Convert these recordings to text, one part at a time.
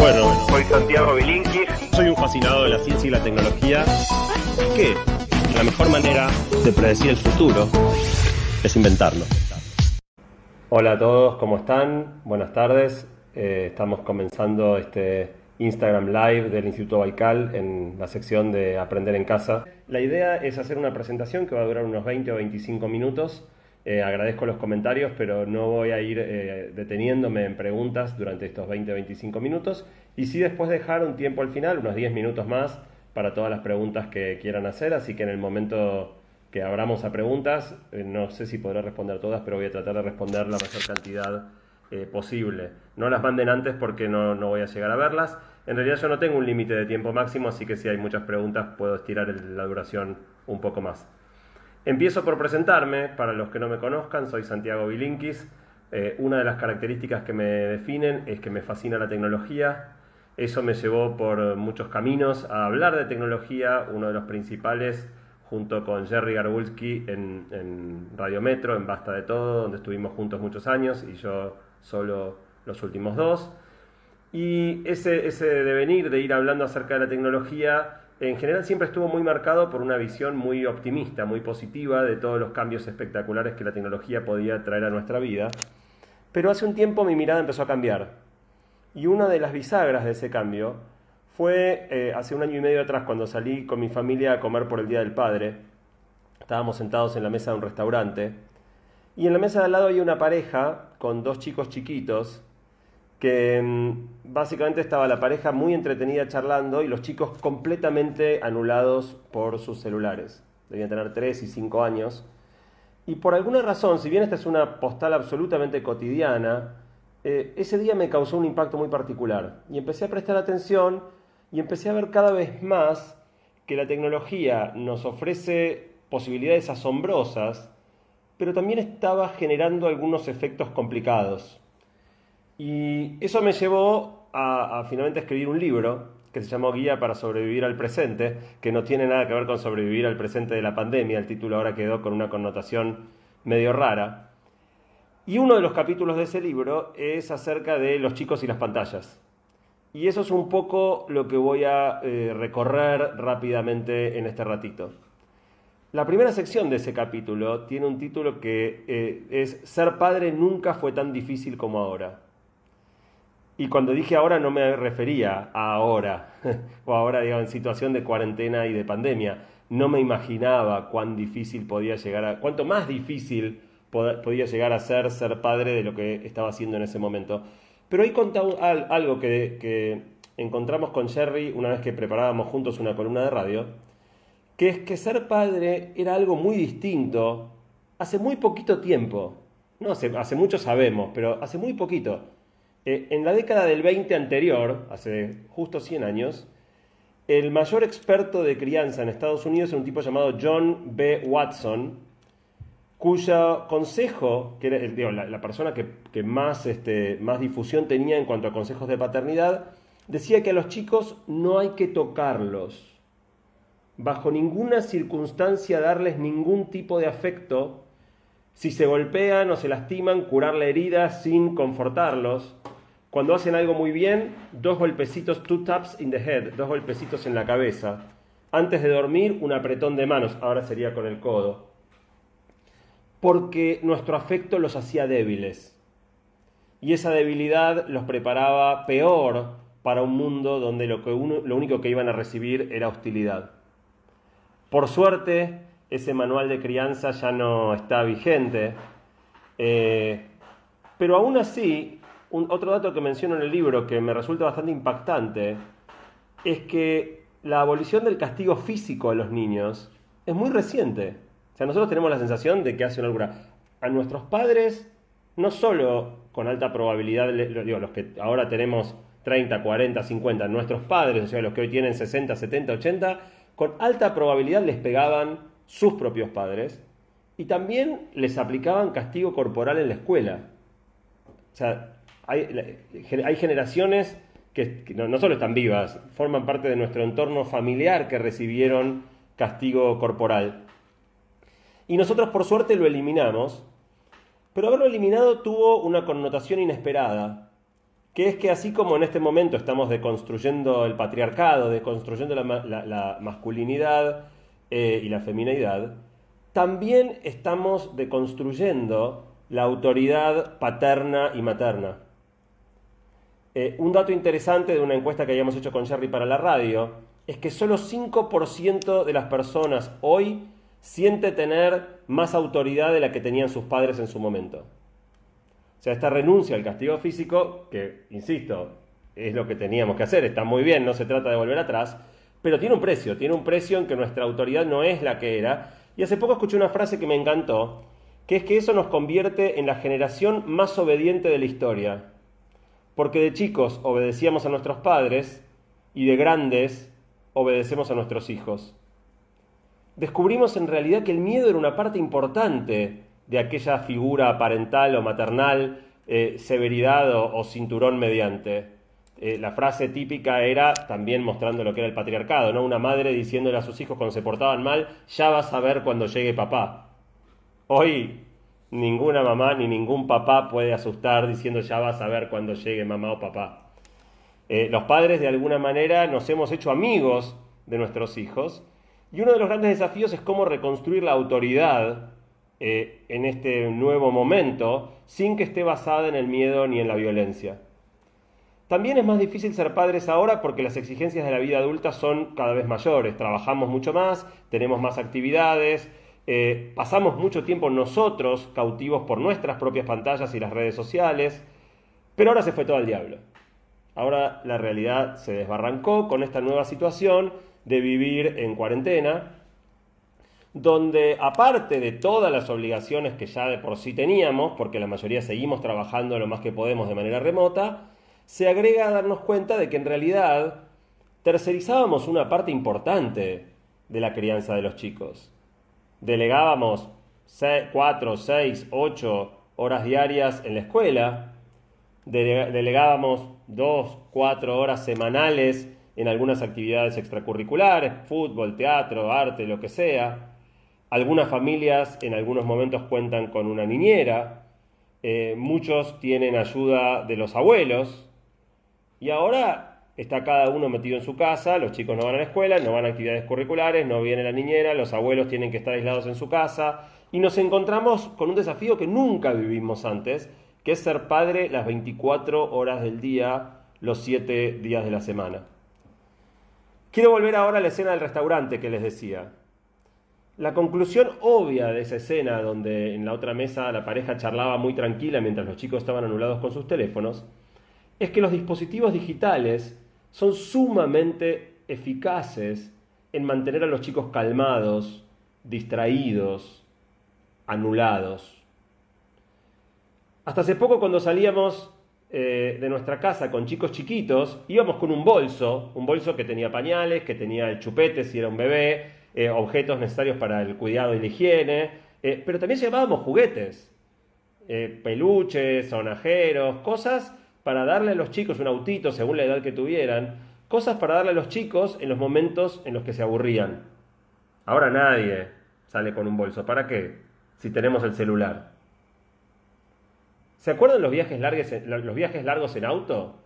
Bueno, Soy Santiago Bilinkis. soy un fascinado de la ciencia y la tecnología. Que la mejor manera de predecir el futuro es inventarlo. Hola a todos, ¿cómo están? Buenas tardes. Eh, estamos comenzando este Instagram Live del Instituto Baikal en la sección de Aprender en Casa. La idea es hacer una presentación que va a durar unos 20 o 25 minutos. Eh, agradezco los comentarios, pero no voy a ir eh, deteniéndome en preguntas durante estos 20 o 25 minutos. Y sí después dejar un tiempo al final, unos 10 minutos más, para todas las preguntas que quieran hacer. Así que en el momento que abramos a preguntas, eh, no sé si podré responder todas, pero voy a tratar de responder la mayor cantidad eh, posible. No las manden antes porque no, no voy a llegar a verlas. En realidad yo no tengo un límite de tiempo máximo, así que si hay muchas preguntas puedo estirar la duración un poco más. Empiezo por presentarme, para los que no me conozcan, soy Santiago Bilinkis. Eh, una de las características que me definen es que me fascina la tecnología. Eso me llevó por muchos caminos a hablar de tecnología, uno de los principales junto con Jerry Garbulski en, en Radio Metro, en Basta de Todo, donde estuvimos juntos muchos años y yo solo los últimos dos. Y ese, ese devenir de ir hablando acerca de la tecnología, en general siempre estuvo muy marcado por una visión muy optimista, muy positiva de todos los cambios espectaculares que la tecnología podía traer a nuestra vida. Pero hace un tiempo mi mirada empezó a cambiar. Y una de las bisagras de ese cambio fue eh, hace un año y medio atrás, cuando salí con mi familia a comer por el Día del Padre. Estábamos sentados en la mesa de un restaurante. Y en la mesa de al lado había una pareja con dos chicos chiquitos que mm, básicamente estaba la pareja muy entretenida charlando y los chicos completamente anulados por sus celulares. Debían tener 3 y 5 años. Y por alguna razón, si bien esta es una postal absolutamente cotidiana, eh, ese día me causó un impacto muy particular. Y empecé a prestar atención y empecé a ver cada vez más que la tecnología nos ofrece posibilidades asombrosas, pero también estaba generando algunos efectos complicados. Y eso me llevó a, a finalmente escribir un libro que se llamó Guía para sobrevivir al presente, que no tiene nada que ver con sobrevivir al presente de la pandemia, el título ahora quedó con una connotación medio rara. Y uno de los capítulos de ese libro es acerca de los chicos y las pantallas. Y eso es un poco lo que voy a eh, recorrer rápidamente en este ratito. La primera sección de ese capítulo tiene un título que eh, es Ser padre nunca fue tan difícil como ahora. Y cuando dije ahora no me refería a ahora, o ahora digamos, en situación de cuarentena y de pandemia. No me imaginaba cuán difícil podía llegar a, cuánto más difícil pod- podía llegar a ser ser padre de lo que estaba haciendo en ese momento. Pero ahí contaba al- algo que, encontramos con Jerry una vez que preparábamos juntos una columna de radio, que es que ser padre era algo muy distinto hace muy poquito tiempo. No hace mucho sabemos, pero hace muy poquito. Eh, en la década del 20 anterior, hace justo 100 años, el mayor experto de crianza en Estados Unidos era un tipo llamado John B. Watson, cuyo consejo, que era digo, la, la persona que, que más, este, más difusión tenía en cuanto a consejos de paternidad, decía que a los chicos no hay que tocarlos, bajo ninguna circunstancia darles ningún tipo de afecto, si se golpean o se lastiman, curar la herida sin confortarlos. Cuando hacen algo muy bien, dos golpecitos, two taps in the head, dos golpecitos en la cabeza. Antes de dormir, un apretón de manos, ahora sería con el codo. Porque nuestro afecto los hacía débiles. Y esa debilidad los preparaba peor para un mundo donde lo, que uno- lo único que iban a recibir era hostilidad. Por suerte, ese manual de crianza ya no está vigente, eh, pero aún así, otro dato que menciono en el libro que me resulta bastante impactante es que la abolición del castigo físico a los niños es muy reciente. O sea, nosotros tenemos la sensación de que hace una locura. A nuestros padres, no solo con alta probabilidad, digo, los que ahora tenemos 30, 40, 50, nuestros padres, o sea, los que hoy tienen 60, 70, 80, con alta probabilidad les pegaban sus propios padres y también les aplicaban castigo corporal en la escuela. O sea, hay, generaciones que, no solo están vivas, forman parte de nuestro entorno familiar que recibieron castigo corporal. Y nosotros por suerte lo eliminamos, pero haberlo eliminado tuvo una connotación inesperada. que es que así como en este momento estamos deconstruyendo el patriarcado, deconstruyendo la, masculinidad eh, y la feminidad, también estamos deconstruyendo la autoridad paterna y materna. Eh, un dato interesante de una encuesta que habíamos hecho con Jerry para la radio es que solo 5% de las personas hoy siente tener más autoridad de la que tenían sus padres en su momento. O sea, esta renuncia al castigo físico, que, insisto, es lo que teníamos que hacer, está muy bien, no se trata de volver atrás, pero tiene un precio, tiene un precio en que nuestra autoridad no es la que era. Y hace poco escuché una frase que me encantó, que es que eso nos convierte en la generación más obediente de la historia. Porque de chicos obedecíamos a nuestros padres y de grandes obedecemos a nuestros hijos. Descubrimos en realidad que el miedo era una parte importante de aquella figura parental o maternal, eh, severidad o, cinturón mediante. Eh, la frase típica era también mostrando lo que era el patriarcado, ¿no? Una madre diciéndole a sus hijos cuando se portaban mal, ya vas a ver cuando llegue papá. Hoy ninguna mamá ni ningún papá puede asustar diciendo ya vas a ver cuando llegue mamá o papá. Eh, los padres de alguna manera nos hemos hecho amigos de nuestros hijos y uno de los grandes desafíos es cómo reconstruir la autoridad eh, en este nuevo momento sin que esté basada en el miedo ni en la violencia. También es más difícil ser padres ahora porque las exigencias de la vida adulta son cada vez mayores. Trabajamos mucho más, tenemos más actividades, eh, pasamos mucho tiempo nosotros cautivos por nuestras propias pantallas y las redes sociales, pero ahora se fue todo al diablo. Ahora la realidad se desbarrancó con esta nueva situación de vivir en cuarentena donde aparte de todas las obligaciones que ya de por sí teníamos, porque la mayoría seguimos trabajando lo más que podemos de manera remota, se agrega a darnos cuenta de que en realidad tercerizábamos una parte importante de la crianza de los chicos. Delegábamos 4, 6, 8 horas diarias en la escuela, delegábamos 2, 4 horas semanales en algunas actividades extracurriculares, fútbol, teatro, arte, lo que sea, algunas familias en algunos momentos cuentan con una niñera, eh, muchos tienen ayuda de los abuelos. Y ahora está cada uno metido en su casa, los chicos no van a la escuela, no van a actividades curriculares, no viene la niñera, los abuelos tienen que estar aislados en su casa y nos encontramos con un desafío que nunca vivimos antes, que es ser padre las 24 horas del día, los 7 días de la semana. Quiero volver ahora a la escena del restaurante que les decía. La conclusión obvia de esa escena, donde en la otra mesa la pareja charlaba muy tranquila mientras los chicos estaban anulados con sus teléfonos, es que los dispositivos digitales son sumamente eficaces en mantener a los chicos calmados, distraídos, anulados. Hasta hace poco cuando salíamos eh, de nuestra casa con chicos chiquitos, íbamos con un bolso, un bolso que tenía pañales, que tenía el chupete si era un bebé, eh, objetos necesarios para el cuidado y la higiene, eh, pero también llevábamos juguetes, peluches, sonajeros, cosas para darle a los chicos un autito según la edad que tuvieran, cosas para darle a los chicos en los momentos en los que se aburrían. Ahora nadie sale con un bolso, ¿para qué? Si tenemos el celular. ¿Se acuerdan los viajes, los viajes largos en auto?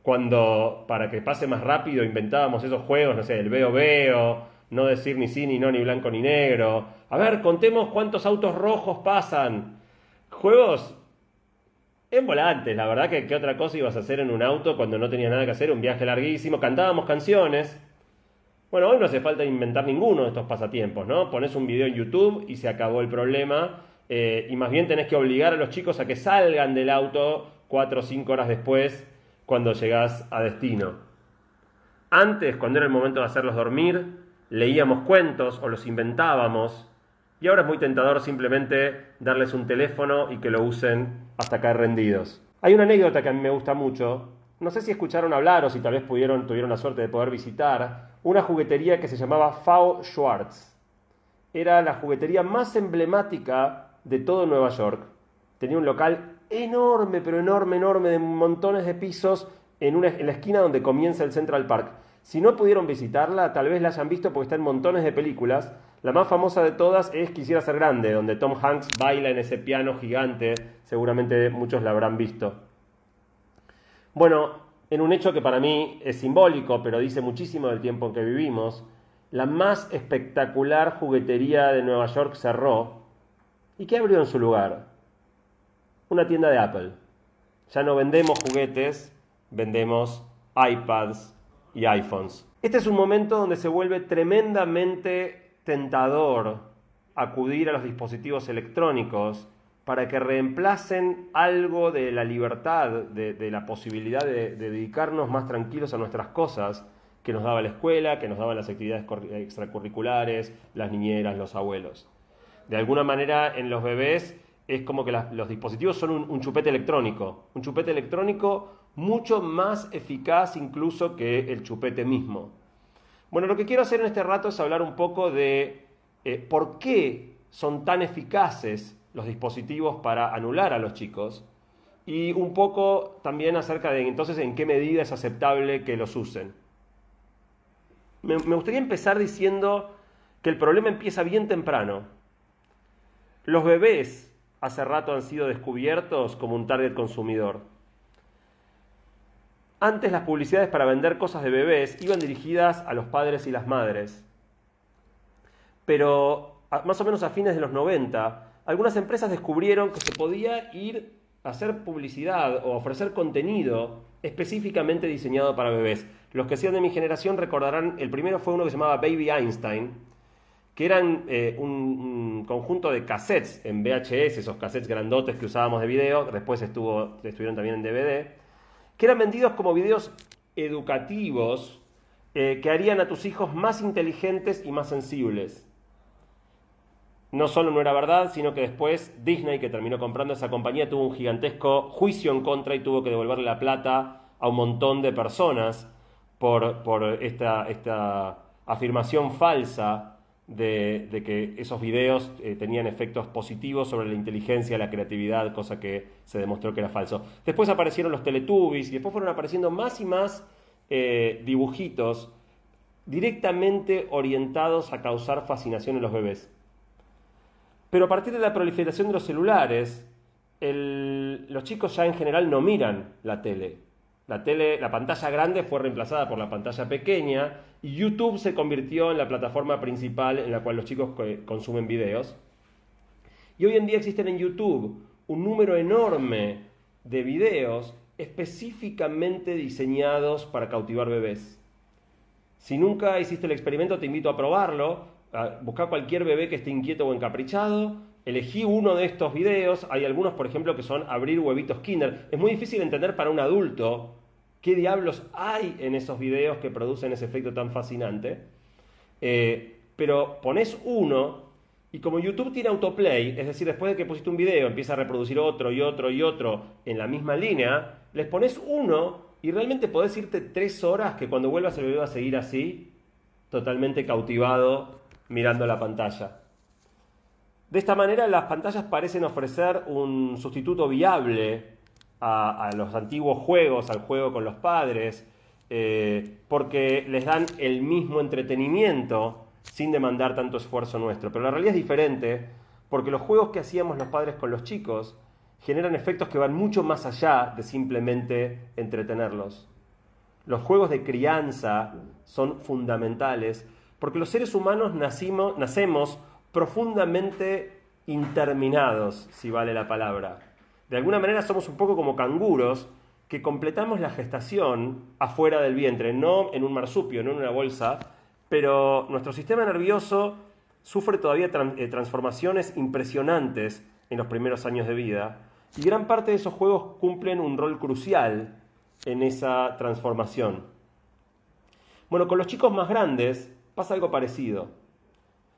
Cuando, para que pase más rápido, inventábamos esos juegos, no sé, el veo veo, no decir ni sí, ni no, ni blanco, ni negro. A ver, contemos cuántos autos rojos pasan. Juegos en volantes, la verdad que qué otra cosa ibas a hacer en un auto cuando no tenías nada que hacer, un viaje larguísimo, cantábamos canciones. Bueno, hoy no hace falta inventar ninguno de estos pasatiempos, ¿no? Pones un video en YouTube y se acabó el problema. Eh, y más bien tenés que obligar a los chicos a que salgan del auto cuatro o cinco horas después cuando llegás a destino. Antes, cuando era el momento de hacerlos dormir, leíamos cuentos o los inventábamos, y ahora es muy tentador simplemente darles un teléfono y que lo usen hasta caer rendidos. Hay una anécdota que a mí me gusta mucho, no sé si escucharon hablar o si tal vez pudieron, tuvieron la suerte de poder visitar, una juguetería que se llamaba Fao Schwartz. Era la juguetería más emblemática de todo Nueva York. Tenía un local enorme, pero enorme, enorme, de montones de pisos en, una, en la esquina donde comienza el Central Park. Si no pudieron visitarla, tal vez la hayan visto porque está en montones de películas. La más famosa de todas es Quisiera ser grande, donde Tom Hanks baila en ese piano gigante. Seguramente muchos la habrán visto. Bueno, en un hecho que para mí es simbólico, pero dice muchísimo del tiempo en que vivimos, la más espectacular juguetería de Nueva York cerró. ¿Y qué abrió en su lugar? Una tienda de Apple. Ya no vendemos juguetes, vendemos iPads y iPhones. Este es un momento donde se vuelve tremendamente tentador acudir a los dispositivos electrónicos para que reemplacen algo de la libertad, de, la posibilidad de, dedicarnos más tranquilos a nuestras cosas que nos daba la escuela, que nos daban las actividades extracurriculares, las niñeras, los abuelos. De alguna manera en los bebés es como que los dispositivos son un, chupete electrónico, un chupete electrónico mucho más eficaz incluso que el chupete mismo. Bueno, lo que quiero hacer en este rato es hablar un poco de eh, por qué son tan eficaces los dispositivos para anular a los chicos y un poco también acerca de entonces en qué medida es aceptable que los usen. Me, me gustaría empezar diciendo que el problema empieza bien temprano. Los bebés hace rato han sido descubiertos como un target consumidor. Antes las publicidades para vender cosas de bebés iban dirigidas a los padres y las madres. Pero más o menos a fines de los 90, algunas empresas descubrieron que se podía ir a hacer publicidad o ofrecer contenido específicamente diseñado para bebés. Los que sean de mi generación recordarán, el primero fue uno que se llamaba Baby Einstein, que eran eh, un, conjunto de cassettes en VHS, esos cassettes grandotes que usábamos de video, después estuvo, estuvieron también en DVD, que eran vendidos como videos educativos eh, que harían a tus hijos más inteligentes y más sensibles. No solo no era verdad, sino que después Disney, que terminó comprando esa compañía, tuvo un gigantesco juicio en contra y tuvo que devolverle la plata a un montón de personas por, esta, esta, afirmación falsa de, que esos videos eh, tenían efectos positivos sobre la inteligencia, la creatividad, cosa que se demostró que era falso. Después aparecieron los Teletubbies y después fueron apareciendo más y más eh, dibujitos directamente orientados a causar fascinación en los bebés. Pero a partir de la proliferación de los celulares, los chicos ya en general no miran la tele. La tele, la pantalla grande fue reemplazada por la pantalla pequeña y YouTube se convirtió en la plataforma principal en la cual los chicos consumen videos. Y hoy en día existen en YouTube un número enorme de videos específicamente diseñados para cautivar bebés. Si nunca hiciste el experimento, te invito a probarlo buscar cualquier bebé que esté inquieto o encaprichado, elegí uno de estos videos, hay algunos por ejemplo que son abrir huevitos kinder, es muy difícil entender para un adulto qué diablos hay en esos videos que producen ese efecto tan fascinante, eh, pero pones uno y como YouTube tiene autoplay, es decir, después de que pusiste un video empieza a reproducir otro y otro y otro en la misma línea, les pones uno y realmente podés irte tres horas que cuando vuelvas el video va a seguir así, totalmente cautivado mirando la pantalla. De esta manera las pantallas parecen ofrecer un sustituto viable a, los antiguos juegos, al juego con los padres, eh, porque les dan el mismo entretenimiento sin demandar tanto esfuerzo nuestro. Pero la realidad es diferente porque los juegos que hacíamos los padres con los chicos generan efectos que van mucho más allá de simplemente entretenerlos. Los juegos de crianza son fundamentales porque los seres humanos nacimos, nacemos profundamente interminados, si vale la palabra. De alguna manera somos un poco como canguros que completamos la gestación afuera del vientre, no en un marsupio, no en una bolsa, pero nuestro sistema nervioso sufre todavía eh, transformaciones impresionantes en los primeros años de vida y gran parte de esos juegos cumplen un rol crucial en esa transformación. Bueno, con los chicos más grandes pasa algo parecido.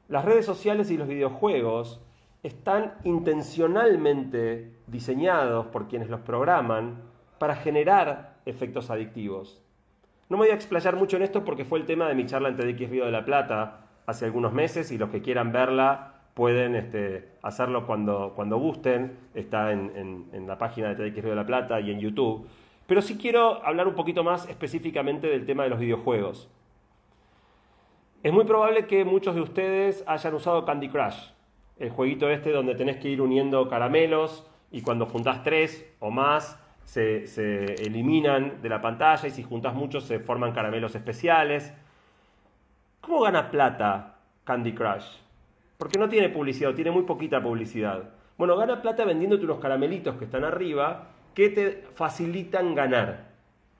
Las redes sociales y los videojuegos están intencionalmente diseñados por quienes los programan para generar efectos adictivos. No me voy a explayar mucho en esto porque fue el tema de mi charla en TDX Río de la Plata hace algunos meses y los que quieran verla pueden este, hacerlo cuando, gusten. Está en, en la página de TDX Río de la Plata y en YouTube. Pero sí quiero hablar un poquito más específicamente del tema de los videojuegos. Es muy probable que muchos de ustedes hayan usado Candy Crush, el jueguito este donde tenés que ir uniendo caramelos y cuando juntás tres o más se, eliminan de la pantalla y si juntas muchos se forman caramelos especiales. ¿Cómo gana plata Candy Crush? Porque no tiene publicidad, tiene muy poquita publicidad. Bueno, gana plata vendiéndote unos caramelitos que están arriba que te facilitan ganar.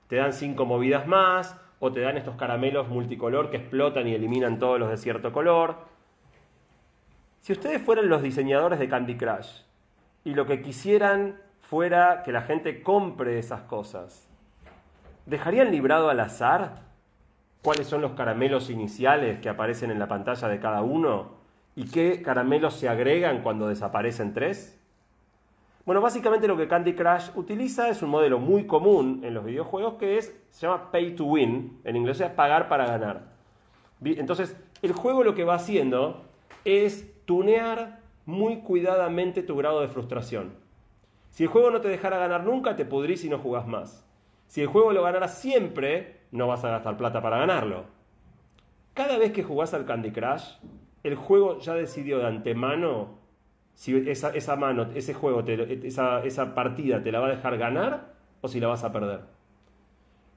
Te dan cinco movidas más o te dan estos caramelos multicolor que explotan y eliminan todos los de cierto color. Si ustedes fueran los diseñadores de Candy Crush y lo que quisieran fuera que la gente compre esas cosas, ¿dejarían librado al azar cuáles son los caramelos iniciales que aparecen en la pantalla de cada uno? ¿Y qué caramelos se agregan cuando desaparecen tres? Bueno, básicamente lo que Candy Crush utiliza es un modelo muy común en los videojuegos que es, se llama pay to win, en inglés es pagar para ganar. Entonces, el juego lo que va haciendo es tunear muy cuidadamente tu grado de frustración. Si el juego no te dejara ganar nunca, te pudrís y no jugás más. Si el juego lo ganara siempre, no vas a gastar plata para ganarlo. Cada vez que jugás al Candy Crush, el juego ya decidió de antemano si esa, mano, ese juego, esa, esa partida te la va a dejar ganar o si la vas a perder.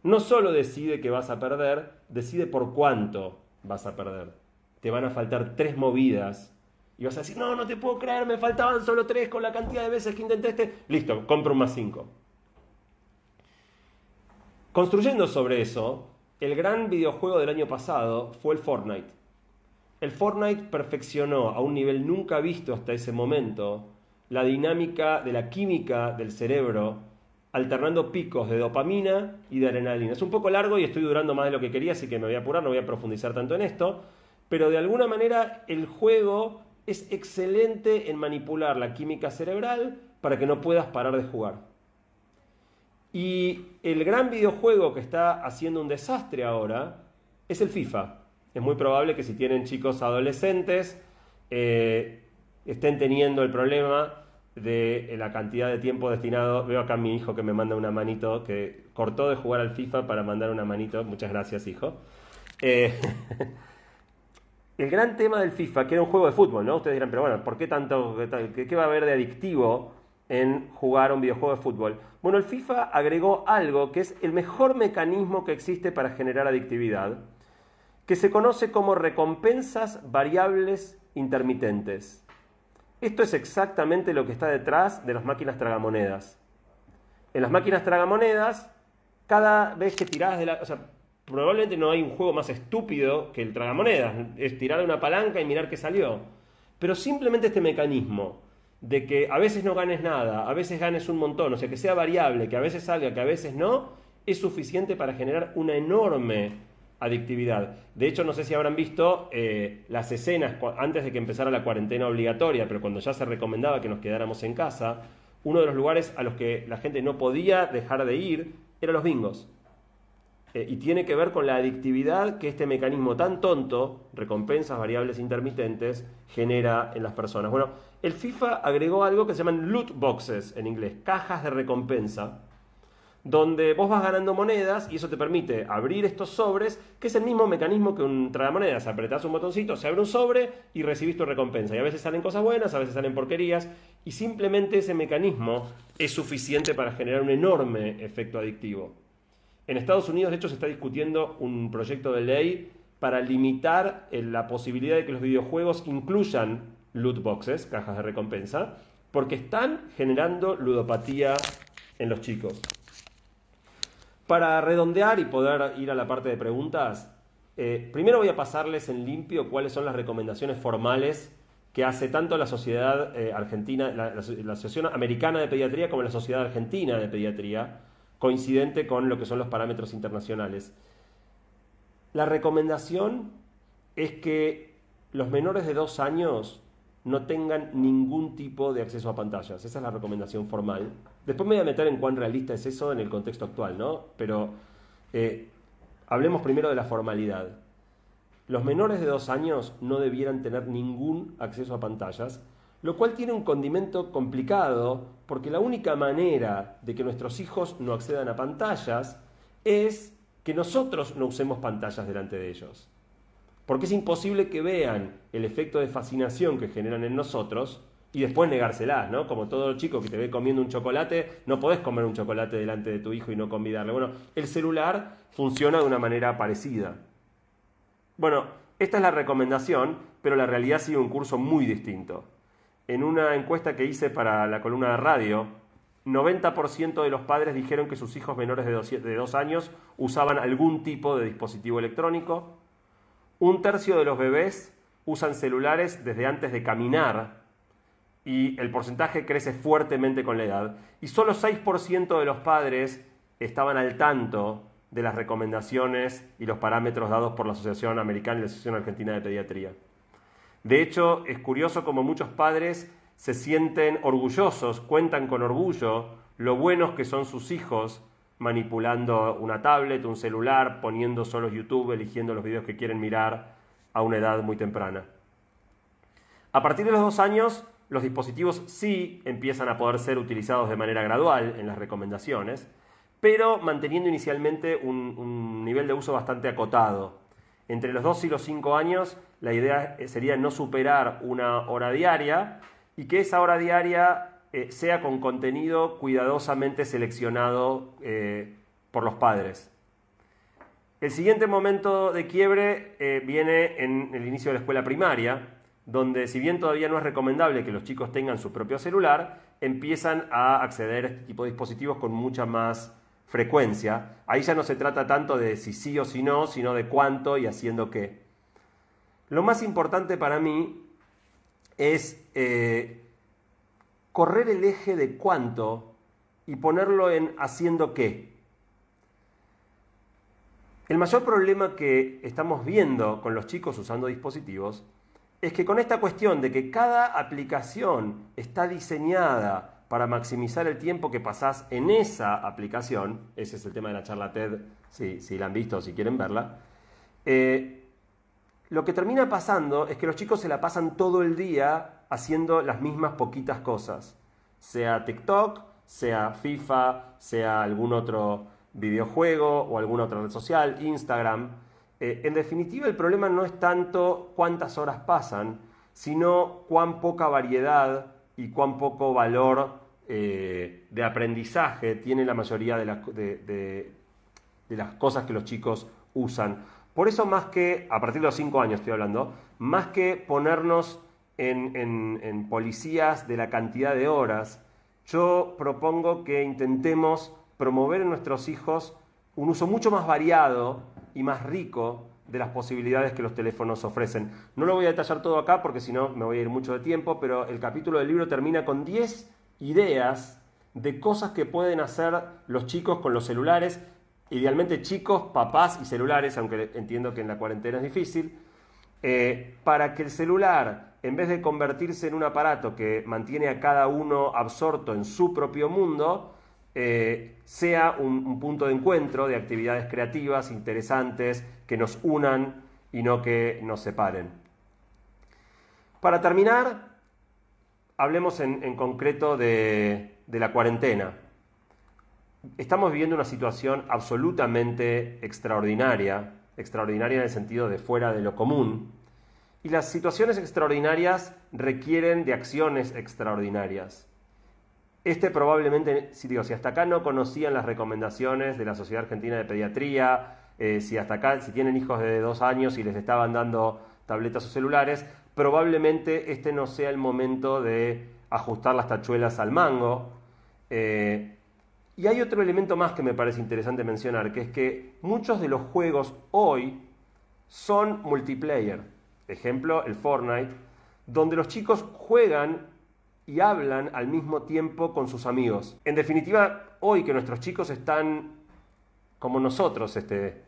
No solo decide que vas a perder, decide por cuánto vas a perder. Te van a faltar tres movidas y vas a decir, no, no te puedo creer, me faltaban solo tres con la cantidad de veces que intenté este. Listo, compro un más cinco. Construyendo sobre eso, el gran videojuego del año pasado fue el Fortnite. El Fortnite perfeccionó a un nivel nunca visto hasta ese momento la dinámica de la química del cerebro, alternando picos de dopamina y de adrenalina. Es un poco largo y estoy durando más de lo que quería, así que me voy a apurar, no voy a profundizar tanto en esto, pero de alguna manera el juego es excelente en manipular la química cerebral para que no puedas parar de jugar. Y el gran videojuego que está haciendo un desastre ahora es el FIFA es muy probable que si tienen chicos adolescentes eh, estén teniendo el problema de la cantidad de tiempo destinado. Veo acá a mi hijo que me manda una manito, que cortó de jugar al FIFA para mandar una manito. Muchas gracias, hijo. Eh, el gran tema del FIFA, que era un juego de fútbol, ¿no? Ustedes dirán, pero bueno, ¿por qué tanto? ¿Qué, va a haber de adictivo en jugar un videojuego de fútbol? Bueno, el FIFA agregó algo que es el mejor mecanismo que existe para generar adictividad que se conoce como recompensas variables intermitentes. Esto es exactamente lo que está detrás de las máquinas tragamonedas. En las máquinas tragamonedas, cada vez que tirás de la... O sea, probablemente no hay un juego más estúpido que el tragamonedas. Es tirar una palanca y mirar qué salió. Pero simplemente este mecanismo de que a veces no ganes nada, a veces ganes un montón, o sea, que sea variable, que a veces salga, que a veces no, es suficiente para generar una enorme adictividad. De hecho, no sé si habrán visto eh, las escenas antes de que empezara la cuarentena obligatoria, pero cuando ya se recomendaba que nos quedáramos en casa, uno de los lugares a los que la gente no podía dejar de ir eran los bingos. Eh, y tiene que ver con la adictividad que este mecanismo tan tonto, recompensas variables intermitentes, genera en las personas. Bueno, el FIFA agregó algo que se llaman loot boxes en inglés, cajas de recompensa, donde vos vas ganando monedas y eso te permite abrir estos sobres, que es el mismo mecanismo que un tragamonedas. Apretás un botoncito, se abre un sobre y recibís tu recompensa. Y a veces salen cosas buenas, a veces salen porquerías, y simplemente ese mecanismo es suficiente para generar un enorme efecto adictivo. En Estados Unidos, de hecho, se está discutiendo un proyecto de ley para limitar eh, la posibilidad de que los videojuegos incluyan loot boxes, cajas de recompensa, porque están generando ludopatía en los chicos. Para redondear y poder ir a la parte de preguntas, eh, primero voy a pasarles en limpio cuáles son las recomendaciones formales que hace tanto la Sociedad eh, Argentina, la, Asociación Americana de Pediatría como la Sociedad Argentina de Pediatría, coincidente con lo que son los parámetros internacionales. La recomendación es que los menores de dos años no tengan ningún tipo de acceso a pantallas. Esa es la recomendación formal. Después me voy a meter en cuán realista es eso en el contexto actual, ¿no? Pero eh, hablemos primero de la formalidad. Los menores de dos años no debieran tener ningún acceso a pantallas, lo cual tiene un condimento complicado, porque la única manera de que nuestros hijos no accedan a pantallas es que nosotros no usemos pantallas delante de ellos. Porque es imposible que vean el efecto de fascinación que generan en nosotros y después negárselas, ¿no? Como todo chico que te ve comiendo un chocolate, no podés comer un chocolate delante de tu hijo y no convidarle. Bueno, el celular funciona de una manera parecida. Bueno, esta es la recomendación, pero la realidad sigue un curso muy distinto. En una encuesta que hice para la columna de radio, 90% de los padres dijeron que sus hijos menores de dos, años usaban algún tipo de dispositivo electrónico. Un tercio de los bebés usan celulares desde antes de caminar y el porcentaje crece fuertemente con la edad. Y solo 6% de los padres estaban al tanto de las recomendaciones y los parámetros dados por la Asociación Americana y la Asociación Argentina de Pediatría. De hecho, es curioso como muchos padres se sienten orgullosos, cuentan con orgullo lo buenos que son sus hijos manipulando una tablet, un celular, poniendo solo YouTube, eligiendo los videos que quieren mirar a una edad muy temprana. A partir de los dos años, los dispositivos sí empiezan a poder ser utilizados de manera gradual en las recomendaciones, pero manteniendo inicialmente un, nivel de uso bastante acotado. Entre los 2 y los 5 años, la idea sería no superar una hora diaria y que esa hora diaria eh, sea con contenido cuidadosamente seleccionado eh, por los padres. El siguiente momento de quiebre eh, viene en el inicio de la escuela primaria, donde si bien todavía no es recomendable que los chicos tengan su propio celular, empiezan a acceder a este tipo de dispositivos con mucha más frecuencia. Ahí ya no se trata tanto de si sí o si no, sino de cuánto y haciendo qué. Lo más importante para mí es correr el eje de cuánto y ponerlo en haciendo qué. El mayor problema que estamos viendo con los chicos usando dispositivos es que con esta cuestión de que cada aplicación está diseñada para maximizar el tiempo que pasás en esa aplicación, ese es el tema de la charla TED, si, la han visto o si quieren verla, eh, lo que termina pasando es que los chicos se la pasan todo el día haciendo las mismas poquitas cosas, sea TikTok, sea FIFA, sea algún otro videojuego o alguna otra red social, Instagram. Eh, en definitiva, el problema no es tanto cuántas horas pasan, sino cuán poca variedad y cuán poco valor eh, de aprendizaje tiene la mayoría de, las cosas que los chicos usan. Por eso más que, a partir de los cinco años estoy hablando, más que ponernos en policías de la cantidad de horas, yo propongo que intentemos promover en nuestros hijos un uso mucho más variado y más rico de las posibilidades que los teléfonos ofrecen. No lo voy a detallar todo acá porque si no me voy a ir mucho de tiempo, pero el capítulo del libro termina con 10 ideas de cosas que pueden hacer los chicos con los celulares, idealmente chicos, papás y celulares, aunque entiendo que en la cuarentena es difícil, eh, para que el celular, en vez de convertirse en un aparato que mantiene a cada uno absorto en su propio mundo, eh, sea un, punto de encuentro de actividades creativas, interesantes, que nos unan y no que nos separen. Para terminar, hablemos en, concreto de, de la cuarentena. Estamos viviendo una situación absolutamente extraordinaria, extraordinaria en el sentido de fuera de lo común, y las situaciones extraordinarias requieren de acciones extraordinarias. Este probablemente, si digo, si hasta acá no conocían las recomendaciones de la Sociedad Argentina de Pediatría, eh, si hasta acá, si tienen hijos de dos años y les estaban dando tabletas o celulares, probablemente este no sea el momento de ajustar las tachuelas al mango. Eh, y hay otro elemento más que me parece interesante mencionar, que es que muchos de los juegos hoy son multiplayer. Ejemplo, el Fortnite, donde los chicos juegan y hablan al mismo tiempo con sus amigos. En definitiva, hoy que nuestros chicos están como nosotros, este,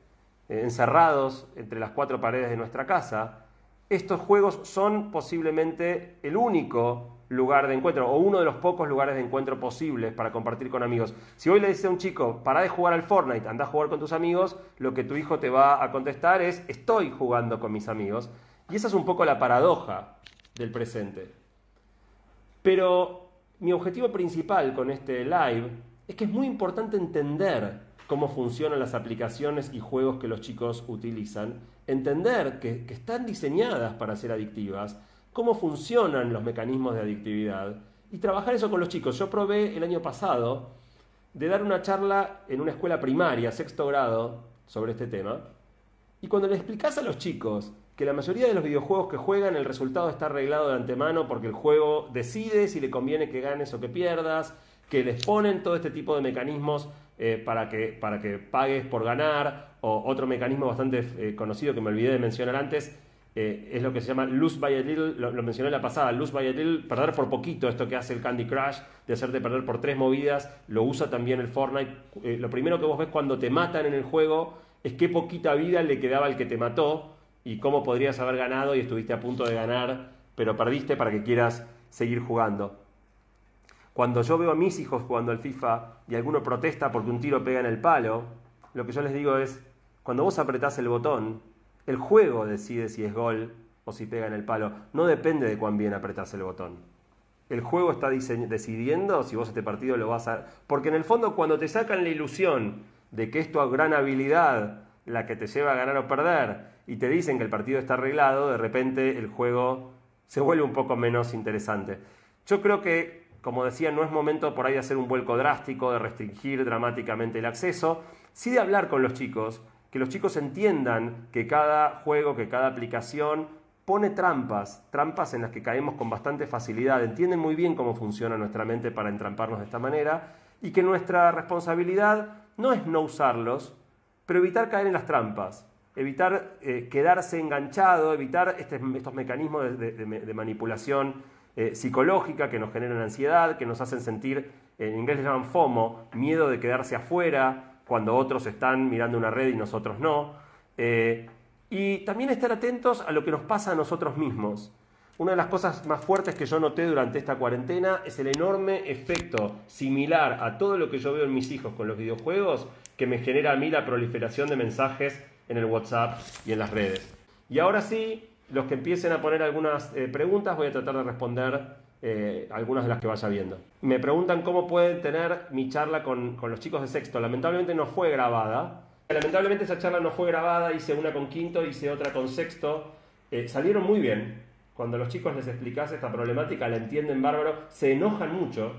encerrados entre las cuatro paredes de nuestra casa, estos juegos son posiblemente el único lugar de encuentro o uno de los pocos lugares de encuentro posibles para compartir con amigos. Si hoy le dices a un chico, para de jugar al Fortnite, anda a jugar con tus amigos, lo que tu hijo te va a contestar es, estoy jugando con mis amigos. Y esa es un poco la paradoja del presente. Pero mi objetivo principal con este live es que es muy importante entender cómo funcionan las aplicaciones y juegos que los chicos utilizan, entender que, están diseñadas para ser adictivas, cómo funcionan los mecanismos de adictividad y trabajar eso con los chicos. Yo probé el año pasado de dar una charla en una escuela primaria, sexto grado, sobre este tema. Y cuando le explicas a los chicos que la mayoría de los videojuegos que juegan el resultado está arreglado de antemano porque el juego decide si le conviene que ganes o que pierdas, que les ponen todo este tipo de mecanismos eh, para, que, para que pagues por ganar, o otro mecanismo bastante eh, conocido que me olvidé de mencionar antes, eh, es lo que se llama lose by a little, lo, mencioné la pasada, lose by a little, perder por poquito, esto que hace el Candy Crush, de hacerte perder por tres movidas, lo usa también el Fortnite. Eh, lo primero que vos ves cuando te matan en el juego es qué poquita vida le quedaba al que te mató y cómo podrías haber ganado y estuviste a punto de ganar, pero perdiste para que quieras seguir jugando. Cuando yo veo a mis hijos jugando al FIFA y alguno protesta porque un tiro pega en el palo, lo que yo les digo es, cuando vos apretás el botón, el juego decide si es gol o si pega en el palo. No depende de cuán bien apretás el botón. El juego está decidiendo si vos este partido lo vas a... Porque en el fondo cuando te sacan la ilusión de que es tu gran habilidad la que te lleva a ganar o perder y te dicen que el partido está arreglado, de repente el juego se vuelve un poco menos interesante. Yo creo que, como decía, no es momento por ahí de hacer un vuelco drástico, de restringir dramáticamente el acceso, sí de hablar con los chicos que los chicos entiendan que cada juego, que cada aplicación pone trampas, trampas en las que caemos con bastante facilidad, entienden muy bien cómo funciona nuestra mente para entramparnos de esta manera y que nuestra responsabilidad no es no usarlos, pero evitar caer en las trampas, evitar eh, quedarse enganchado, evitar este, estos mecanismos de, manipulación eh, psicológica que nos generan ansiedad, que nos hacen sentir, en inglés le llaman FOMO, miedo de quedarse afuera, cuando otros están mirando una red y nosotros no. Eh, y también estar atentos a lo que nos pasa a nosotros mismos. Una de las cosas más fuertes que yo noté durante esta cuarentena es el enorme efecto similar a todo lo que yo veo en mis hijos con los videojuegos que me genera a mí la proliferación de mensajes en el WhatsApp y en las redes. Y ahora sí, los que empiecen a poner algunas eh, preguntas voy a tratar de responder eh, algunas de las que vaya viendo. Me preguntan cómo pueden tener mi charla con, los chicos de sexto. Lamentablemente no fue grabada. Lamentablemente esa charla no fue grabada, hice una con quinto, hice otra con sexto. Eh, salieron muy bien. Cuando los chicos les explicas esta problemática, la entienden bárbaro, se enojan mucho,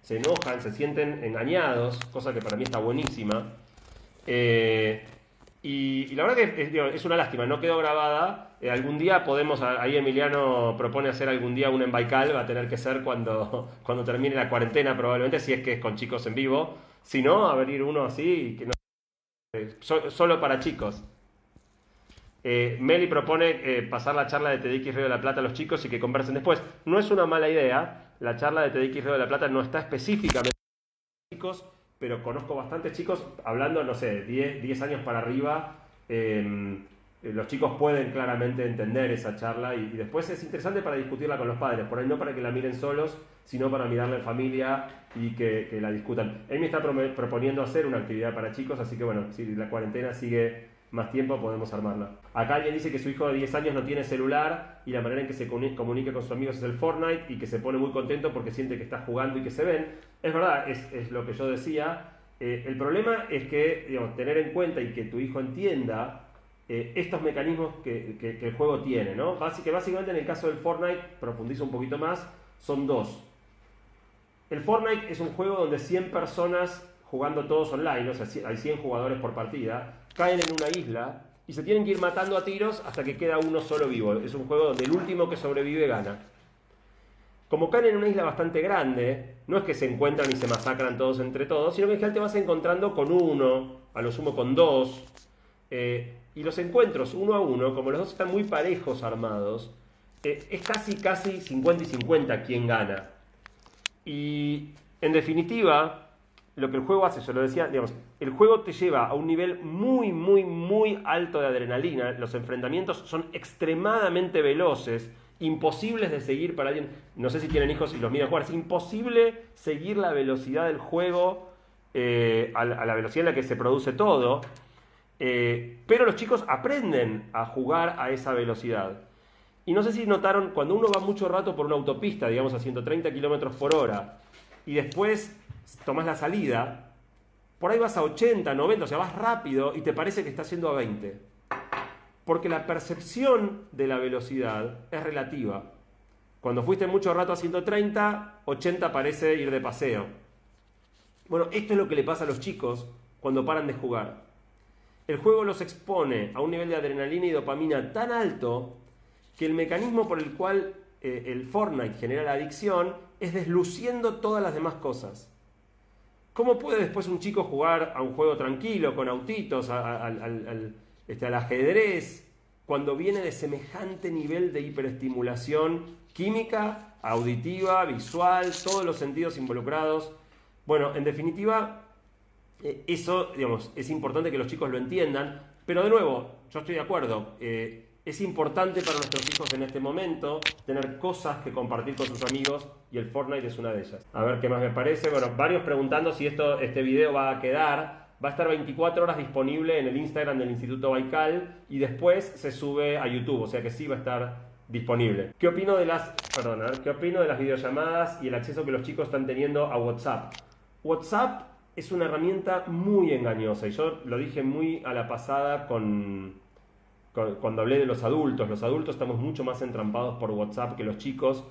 se enojan, se sienten engañados, cosa que para mí está buenísima. Eh, y, la verdad que es, una lástima, no quedó grabada. Eh, algún día podemos, ahí Emiliano propone hacer algún día un en Baikal, va a tener que ser cuando, cuando termine la cuarentena probablemente, si es que es con chicos en vivo. Si no, abrir uno así, que no, eh, solo para chicos. Eh, Meli propone pasar la charla de TDX Río de la Plata a los chicos y que conversen después. No es una mala idea, la charla de TDX Río de la Plata no está específicamente para chicos, pero conozco bastantes chicos, hablando, no sé, 10, años para arriba, em, eh, los chicos pueden claramente entender esa charla y, después es interesante para discutirla con los padres, por ahí no para que la miren solos, sino para mirarla en familia y que, la discutan. Me está proponiendo hacer una actividad para chicos, así que bueno, si la cuarentena sigue más tiempo podemos armarla. Acá alguien dice que su hijo de 10 años no tiene celular y la manera en que se comunica con sus amigos es el Fortnite y que se pone muy contento porque siente que está jugando y que se ven. Es verdad, es, lo que yo decía. Eh, el problema es que tener en cuenta y que tu hijo entienda eh, estos mecanismos que, el juego tiene. ¿no? que básicamente en el caso del Fortnite, profundizo un poquito más, son dos. El Fortnite es un juego donde 100 personas jugando todos online, o sea, hay 100 jugadores por partida, caen en una isla y se tienen que ir matando a tiros hasta que queda uno solo vivo. Es un juego donde el último que sobrevive gana. Como caen en una isla bastante grande, no es que se encuentran y se masacran todos entre todos, sino que en general te vas encontrando con uno, a lo sumo con dos, eh, y los encuentros uno a uno, como los dos están muy parejos armados, eh, es casi, casi 50 y 50 quien gana. Y en definitiva, lo que el juego hace, yo lo decía, digamos, el juego te lleva a un nivel muy, muy, muy alto de adrenalina. Los enfrentamientos son extremadamente veloces, imposibles de seguir para alguien. No sé si tienen hijos y los miran jugar. Es imposible seguir la velocidad del juego eh, a, la, velocidad en la que se produce todo. Eh, pero los chicos aprenden a jugar a esa velocidad. Y no sé si notaron, cuando uno va mucho rato por una autopista, digamos a 130 kilómetros por hora, y después tomas la salida, por ahí vas a 80, 90, o sea, vas rápido y te parece que estás yendo a 20. Porque la percepción de la velocidad es relativa. Cuando fuiste mucho rato a 130, 80 parece ir de paseo. Bueno, esto es lo que le pasa a los chicos cuando paran de jugar. El juego los expone a un nivel de adrenalina y dopamina tan alto que el mecanismo por el cual eh, el Fortnite genera la adicción es desluciendo todas las demás cosas. ¿Cómo puede después un chico jugar a un juego tranquilo, con autitos, este, al ajedrez, cuando viene de semejante nivel de hiperestimulación química, auditiva, visual, todos los sentidos involucrados? Bueno, en definitiva, eh, eso, digamos, es importante que los chicos lo entiendan, pero de nuevo, yo estoy de acuerdo. Eh, es importante para nuestros hijos en este momento tener cosas que compartir con sus amigos y el Fortnite es una de ellas. A ver qué más me parece. Bueno, varios preguntando si esto, este video va a quedar. Va a estar 24 horas disponible en el Instagram del Instituto Baikal y después se sube a YouTube, o sea que sí va a estar disponible. ¿Qué opino de las, ¿qué opino de las videollamadas y el acceso que los chicos están teniendo a WhatsApp? WhatsApp es una herramienta muy engañosa y yo lo dije muy a la pasada con, cuando hablé de los adultos. Los adultos estamos mucho más entrampados por WhatsApp que los chicos,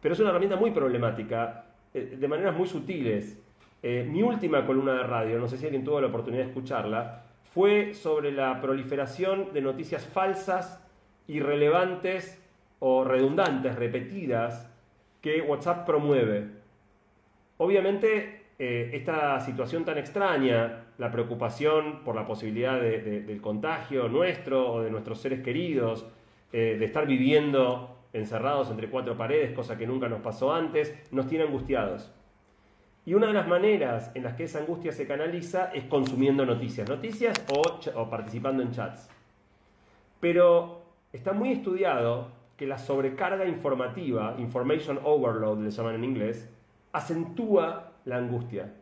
pero es una herramienta muy problemática, eh, de maneras muy sutiles. Eh, mi última columna de radio, no sé si alguien tuvo la oportunidad de escucharla, fue sobre la proliferación de noticias falsas, irrelevantes o redundantes, repetidas, que WhatsApp promueve. Obviamente eh, esta situación tan extraña, la preocupación por la posibilidad del contagio nuestro o de nuestros seres queridos, eh, de estar viviendo encerrados entre cuatro paredes, cosa que nunca nos pasó antes, nos tiene angustiados. Y una de las maneras en las que esa angustia se canaliza es consumiendo noticias, noticias o, o participando en chats. Pero está muy estudiado que la sobrecarga informativa, information overload le llaman en inglés, acentúa la angustia.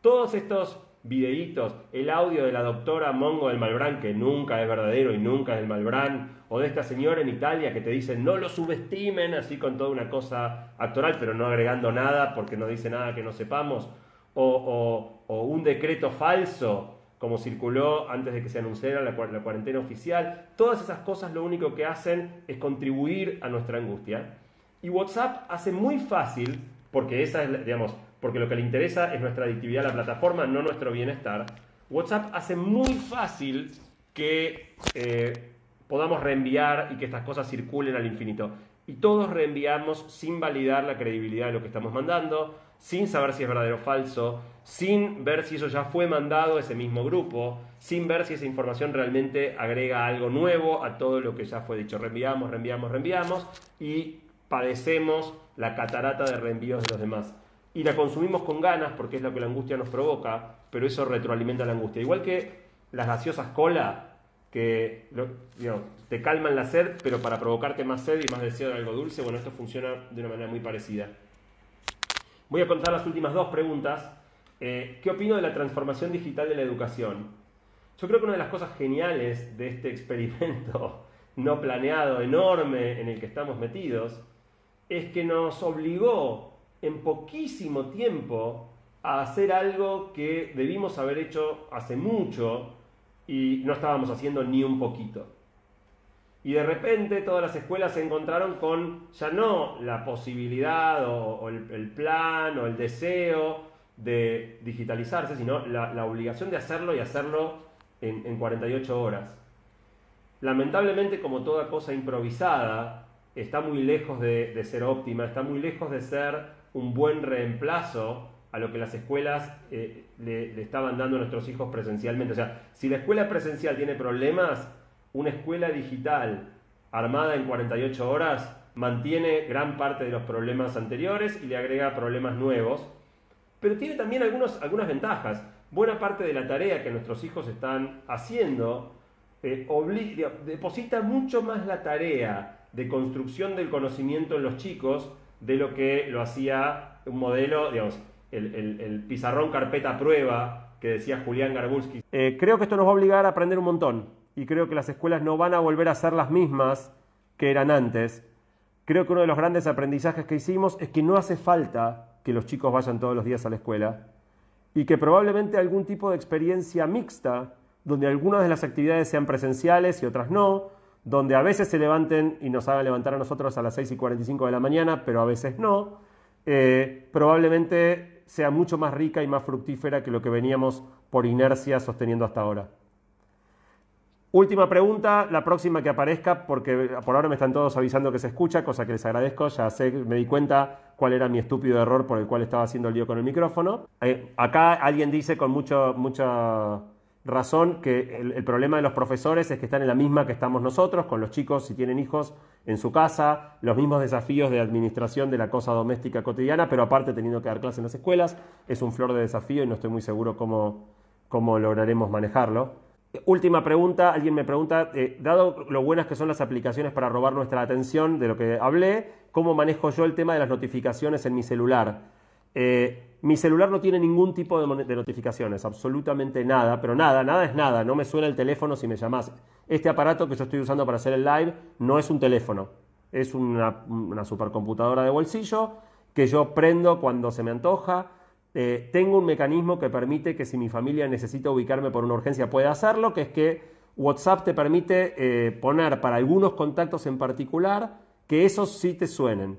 Todos estos videitos, el audio de la doctora Mongo del Malbrán, que nunca es verdadero y nunca es del Malbrán, o de esta señora en Italia que te dice no lo subestimen, así con toda una cosa actoral, pero no agregando nada porque no dice nada que no sepamos, o, un decreto falso como circuló antes de que se anunciara la, la cuarentena oficial, todas esas cosas lo único que hacen es contribuir a nuestra angustia. Y WhatsApp hace muy fácil, porque esa es, digamos, porque lo que le interesa es nuestra adictividad a la plataforma, no nuestro bienestar, WhatsApp hace muy fácil que eh, podamos reenviar y que estas cosas circulen al infinito. Y todos reenviamos sin validar la credibilidad de lo que estamos mandando, sin saber si es verdadero o falso, sin ver si eso ya fue mandado a ese mismo grupo, sin ver si esa información realmente agrega algo nuevo a todo lo que ya fue dicho. Reenviamos, reenviamos, reenviamos y padecemos la catarata de reenvíos de los demás y la consumimos con ganas porque es lo que la angustia nos provoca, pero eso retroalimenta la angustia. Igual que las gaseosas cola, que te calman la sed, pero para provocarte más sed y más deseo de algo dulce, bueno, esto funciona de una manera muy parecida. Voy a contar las últimas dos preguntas. Eh, ¿Qué opino de la transformación digital de la educación? Yo creo que una de las cosas geniales de este experimento no planeado, enorme, en el que estamos metidos, es que nos obligó en poquísimo tiempo a hacer algo que debimos haber hecho hace mucho y no estábamos haciendo ni un poquito. Y de repente todas las escuelas se encontraron con ya no la posibilidad o, el, plan o el deseo de digitalizarse, sino la, obligación de hacerlo y hacerlo en, 48 horas. Lamentablemente, como toda cosa improvisada, está muy lejos de ser óptima, está muy lejos de ser un buen reemplazo a lo que las escuelas eh, le, estaban dando a nuestros hijos presencialmente. O sea, si la escuela presencial tiene problemas, una escuela digital armada en 48 horas mantiene gran parte de los problemas anteriores y le agrega problemas nuevos, pero tiene también algunas ventajas. Buena parte de la tarea que nuestros hijos están haciendo eh, deposita mucho más la tarea de construcción del conocimiento en los chicos de lo que lo hacía un modelo, digamos, el, pizarrón carpeta prueba que decía Julián Garbulski. Eh, creo que esto nos va a obligar a aprender un montón y creo que las escuelas no van a volver a ser las mismas que eran antes. Creo que uno de los grandes aprendizajes que hicimos es que no hace falta que los chicos vayan todos los días a la escuela y que probablemente algún tipo de experiencia mixta, donde algunas de las actividades sean presenciales y otras no, donde a veces se levanten y nos hagan levantar a nosotros a las 6 y 45 de la mañana, pero a veces no, eh, probablemente sea mucho más rica y más fructífera que lo que veníamos por inercia sosteniendo hasta ahora. Última pregunta, la próxima que aparezca, porque por ahora me están todos avisando que se escucha, cosa que les agradezco, ya sé, me di cuenta cuál era mi estúpido error por el cual estaba haciendo el lío con el micrófono. Eh, acá alguien dice con mucho, mucha razón que el, problema de los profesores es que están en la misma que estamos nosotros, con los chicos si tienen hijos en su casa, los mismos desafíos de administración de la cosa doméstica cotidiana, pero aparte teniendo que dar clases en las escuelas, es un flor de desafío y no estoy muy seguro cómo, cómo lograremos manejarlo. Última pregunta, alguien me pregunta, eh, dado lo buenas que son las aplicaciones para robar nuestra atención de lo que hablé, ¿cómo manejo yo el tema de las notificaciones en mi celular? Eh, mi celular no tiene ningún tipo de, notificaciones, absolutamente nada, pero nada, nada es nada, no me suena el teléfono si me llamas. Este aparato que yo estoy usando para hacer el live no es un teléfono, es una, una supercomputadora de bolsillo que yo prendo cuando se me antoja eh, tengo un mecanismo que permite que si mi familia necesita ubicarme por una urgencia pueda hacerlo, que es que WhatsApp te permite eh, poner para algunos contactos en particular que esos sí te suenen.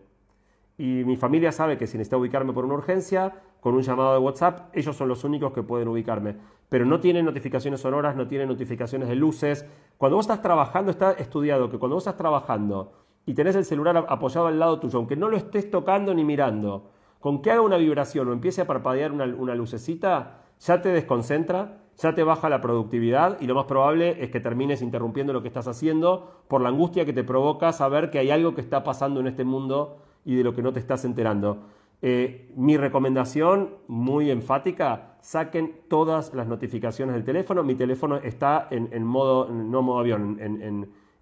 Y mi familia sabe que si necesita ubicarme por una urgencia, con un llamado de WhatsApp, ellos son los únicos que pueden ubicarme. Pero no tienen notificaciones sonoras, no tienen notificaciones de luces. Cuando vos estás trabajando, está estudiado que cuando vos estás trabajando y tenés el celular apoyado al lado tuyo, aunque no lo estés tocando ni mirando, con que haga una vibración o empiece a parpadear una, lucecita, ya te desconcentra, ya te baja la productividad y lo más probable es que termines interrumpiendo lo que estás haciendo por la angustia que te provoca saber que hay algo que está pasando en este mundo y de lo que no te estás enterando. Eh, mi recomendación muy enfática, saquen todas las notificaciones del teléfono. Mi teléfono está en, modo, no modo avión,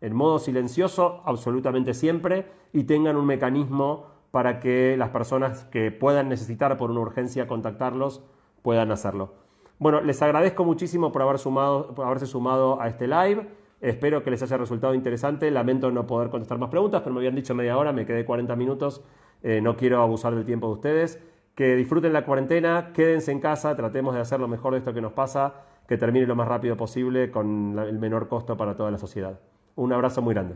en modo silencioso absolutamente siempre y tengan un mecanismo para que las personas que puedan necesitar por una urgencia contactarlos puedan hacerlo. Bueno, les agradezco muchísimo por, haber sumado, por haberse sumado a este live. Espero que les haya resultado interesante. Lamento no poder contestar más preguntas, pero me habían dicho media hora, me quedé 40 minutos. Eh, no quiero abusar del tiempo de ustedes. Que disfruten la cuarentena, quédense en casa, tratemos de hacer lo mejor de esto que nos pasa, que termine lo más rápido posible con el menor costo para toda la sociedad. Un abrazo muy grande.